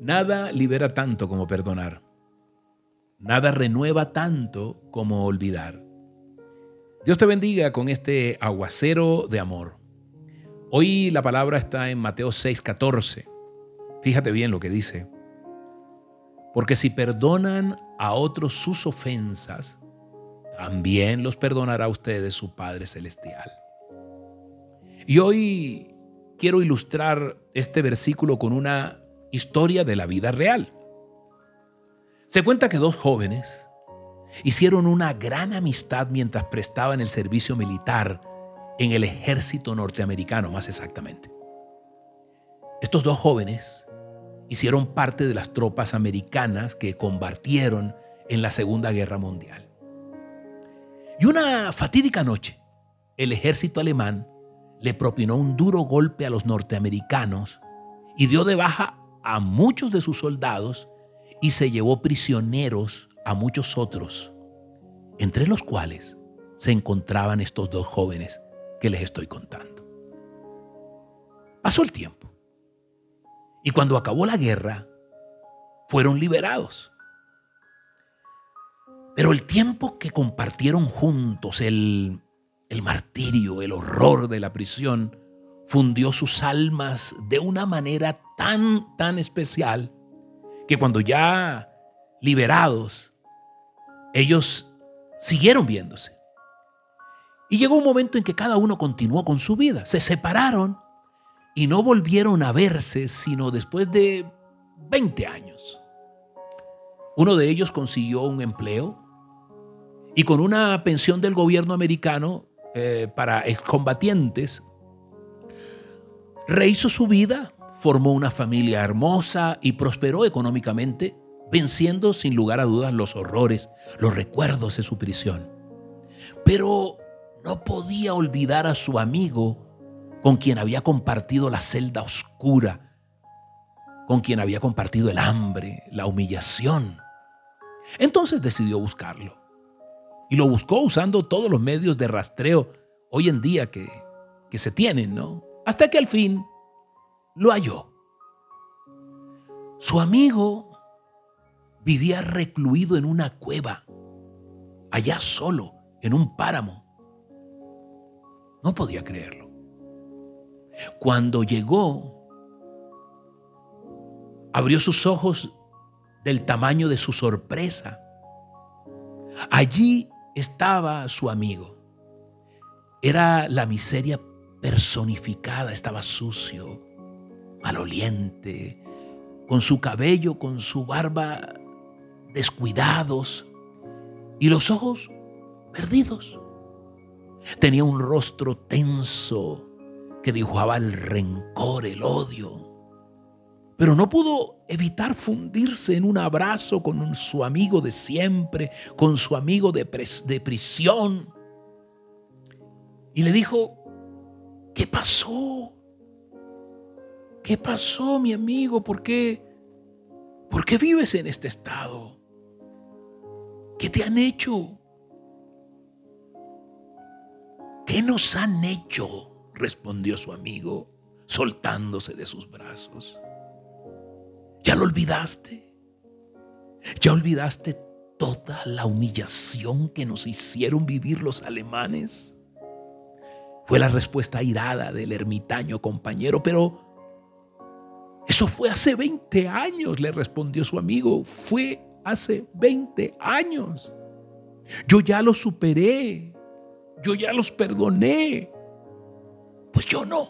Nada libera tanto como perdonar. Nada renueva tanto como olvidar. Dios te bendiga con este aguacero de amor. Hoy la palabra está en Mateo 6:14. Fíjate bien lo que dice. Porque si perdonan a otros sus ofensas, también los perdonará a ustedes su Padre Celestial. Y hoy quiero ilustrar este versículo con una historia de la vida real. Se cuenta que dos jóvenes hicieron una gran amistad mientras prestaban el servicio militar en el ejército norteamericano, más exactamente. Estos dos jóvenes hicieron parte de las tropas americanas que combatieron en la Segunda Guerra Mundial. Y una fatídica noche, el ejército alemán le propinó un duro golpe a los norteamericanos y dio de baja a muchos de sus soldados y se llevó prisioneros a muchos otros, entre los cuales se encontraban estos dos jóvenes que les estoy contando. Pasó el tiempo y cuando acabó la guerra, fueron liberados. Pero el tiempo que compartieron juntos, el, el martirio, el horror de la prisión, fundió sus almas de una manera tan, tan especial que cuando ya liberados, ellos siguieron viéndose. Y llegó un momento en que cada uno continuó con su vida. Se separaron y no volvieron a verse sino después de 20 años. Uno de ellos consiguió un empleo y con una pensión del gobierno americano eh, para excombatientes Rehizo su vida, formó una familia hermosa y prosperó económicamente, venciendo sin lugar a dudas los horrores, los recuerdos de su prisión. Pero no podía olvidar a su amigo con quien había compartido la celda oscura, con quien había compartido el hambre, la humillación. Entonces decidió buscarlo. Y lo buscó usando todos los medios de rastreo hoy en día que, que se tienen, ¿no? hasta que al fin lo halló. Su amigo vivía recluido en una cueva, allá solo, en un páramo. No podía creerlo. Cuando llegó, abrió sus ojos del tamaño de su sorpresa. Allí estaba su amigo. Era la miseria personificada, estaba sucio, maloliente, con su cabello, con su barba descuidados y los ojos perdidos. Tenía un rostro tenso que dibujaba el rencor, el odio. Pero no pudo evitar fundirse en un abrazo con su amigo de siempre, con su amigo de, prisión. Y le dijo, ¿Qué pasó? ¿Qué pasó, mi amigo? ¿Por qué? ¿Por qué vives en este estado? ¿Qué te han hecho? ¿Qué nos han hecho? respondió su amigo, soltándose de sus brazos. ¿Ya lo olvidaste? ¿Ya olvidaste toda la humillación que nos hicieron vivir los alemanes? Fue la respuesta irada del ermitaño compañero, pero eso fue hace 20 años, le respondió su amigo. Fue hace 20 años. Yo ya los superé. Yo ya los perdoné. Pues yo no.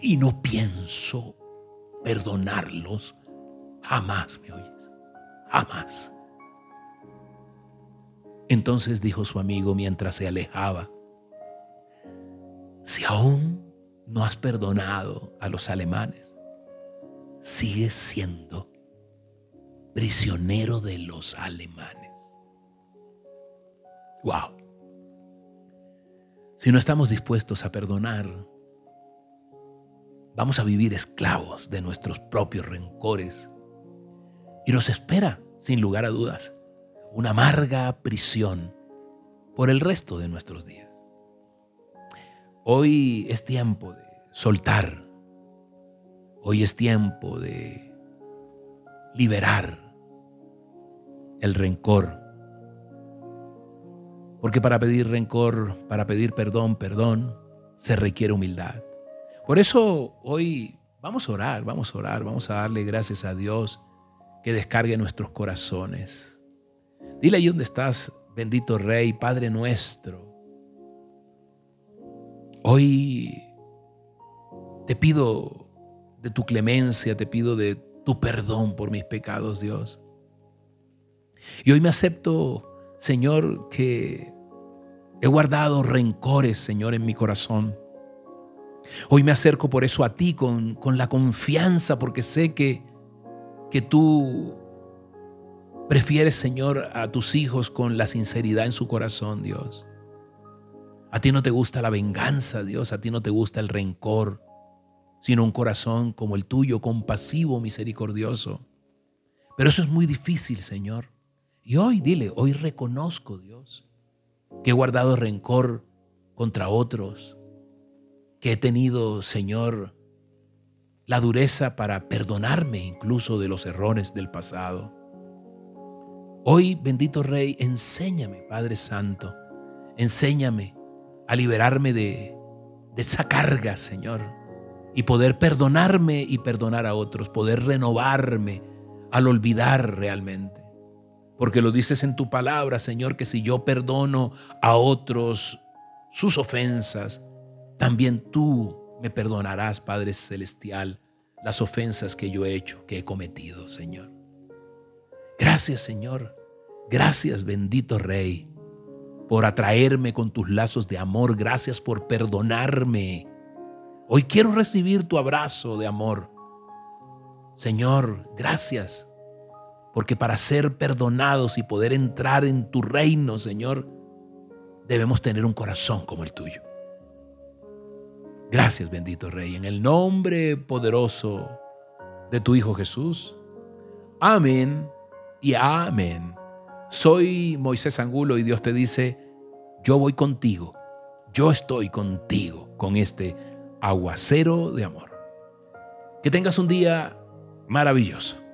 Y no pienso perdonarlos jamás, ¿me oyes? Jamás. Entonces dijo su amigo mientras se alejaba, si aún no has perdonado a los alemanes, sigues siendo prisionero de los alemanes. Wow. Si no estamos dispuestos a perdonar, vamos a vivir esclavos de nuestros propios rencores. Y nos espera, sin lugar a dudas, una amarga prisión por el resto de nuestros días. Hoy es tiempo de soltar. Hoy es tiempo de liberar el rencor. Porque para pedir rencor, para pedir perdón, perdón, se requiere humildad. Por eso hoy vamos a orar, vamos a orar, vamos a darle gracias a Dios que descargue nuestros corazones. Dile ahí donde estás, bendito Rey, Padre nuestro. Hoy te pido de tu clemencia, te pido de tu perdón por mis pecados, Dios. Y hoy me acepto, Señor, que he guardado rencores, Señor, en mi corazón. Hoy me acerco por eso a ti con, con la confianza, porque sé que, que tú prefieres, Señor, a tus hijos con la sinceridad en su corazón, Dios. A ti no te gusta la venganza, Dios, a ti no te gusta el rencor, sino un corazón como el tuyo, compasivo, misericordioso. Pero eso es muy difícil, Señor. Y hoy, dile, hoy reconozco, Dios, que he guardado rencor contra otros, que he tenido, Señor, la dureza para perdonarme incluso de los errores del pasado. Hoy, bendito Rey, enséñame, Padre Santo, enséñame a liberarme de, de esa carga, Señor, y poder perdonarme y perdonar a otros, poder renovarme al olvidar realmente. Porque lo dices en tu palabra, Señor, que si yo perdono a otros sus ofensas, también tú me perdonarás, Padre Celestial, las ofensas que yo he hecho, que he cometido, Señor. Gracias, Señor. Gracias, bendito Rey, por atraerme con tus lazos de amor. Gracias por perdonarme. Hoy quiero recibir tu abrazo de amor. Señor, gracias porque para ser perdonados y poder entrar en tu reino, Señor, debemos tener un corazón como el tuyo. Gracias, bendito Rey, en el nombre poderoso de tu Hijo Jesús. Amén y amén. Soy Moisés Angulo y Dios te dice, yo voy contigo, yo estoy contigo con este aguacero de amor. Que tengas un día maravilloso.